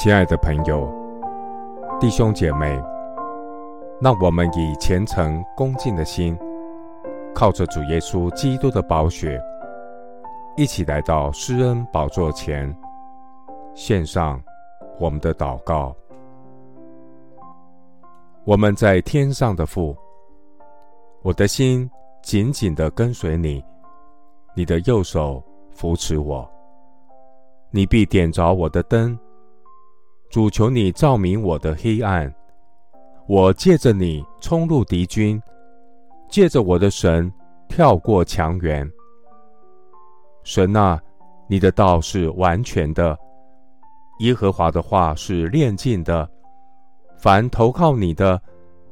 亲爱的朋友、弟兄姐妹，让我们以虔诚恭敬的心，靠着主耶稣基督的宝血，一起来到施恩宝座前，献上我们的祷告。我们在天上的父，我的心紧紧地跟随你，你的右手扶持我，你必点着我的灯。主，求你照明我的黑暗。我借着你冲入敌军，借着我的神跳过墙垣。神啊，你的道是完全的，耶和华的话是炼净的。凡投靠你的，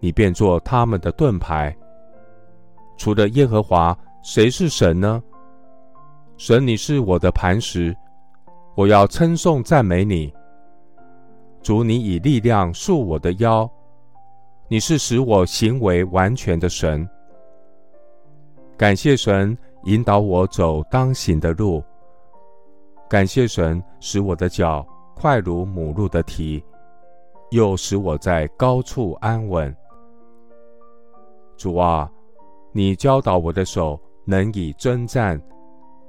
你便做他们的盾牌。除了耶和华，谁是神呢？神，你是我的磐石，我要称颂赞美你。主，你以力量束我的腰，你是使我行为完全的神。感谢神引导我走当行的路，感谢神使我的脚快如母鹿的蹄，又使我在高处安稳。主啊，你教导我的手能以征战，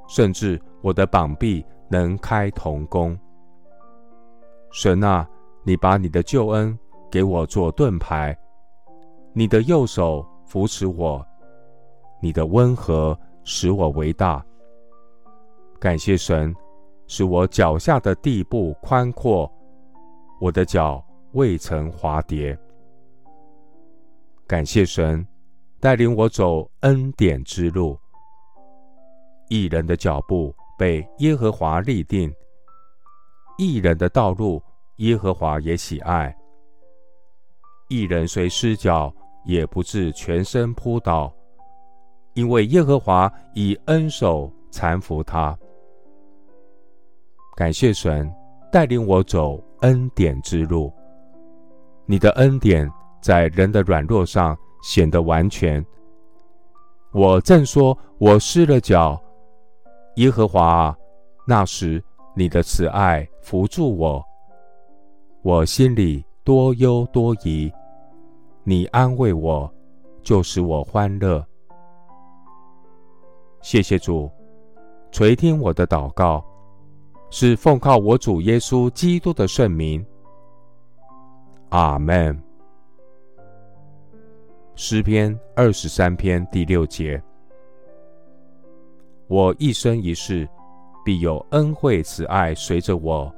甚至我的膀臂能开铜弓。神啊！你把你的救恩给我做盾牌，你的右手扶持我，你的温和使我为大。感谢神，使我脚下的地步宽阔，我的脚未曾滑跌。感谢神，带领我走恩典之路。义人的脚步被耶和华立定，义人的道路。耶和华也喜爱，一人虽失脚，也不至全身扑倒，因为耶和华以恩手搀扶他。感谢神带领我走恩典之路，你的恩典在人的软弱上显得完全。我正说我失了脚，耶和华，那时你的慈爱扶助我。我心里多忧多疑，你安慰我，就使我欢乐。谢谢主垂听我的祷告，是奉靠我主耶稣基督的圣名。阿门。诗篇二十三篇第六节：我一生一世必有恩惠慈爱随着我。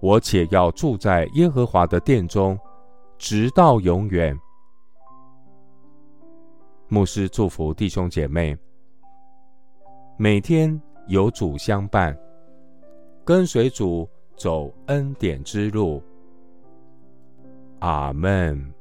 我且要住在耶和华的殿中，直到永远。牧师祝福弟兄姐妹，每天有主相伴，跟随主走恩典之路。阿门。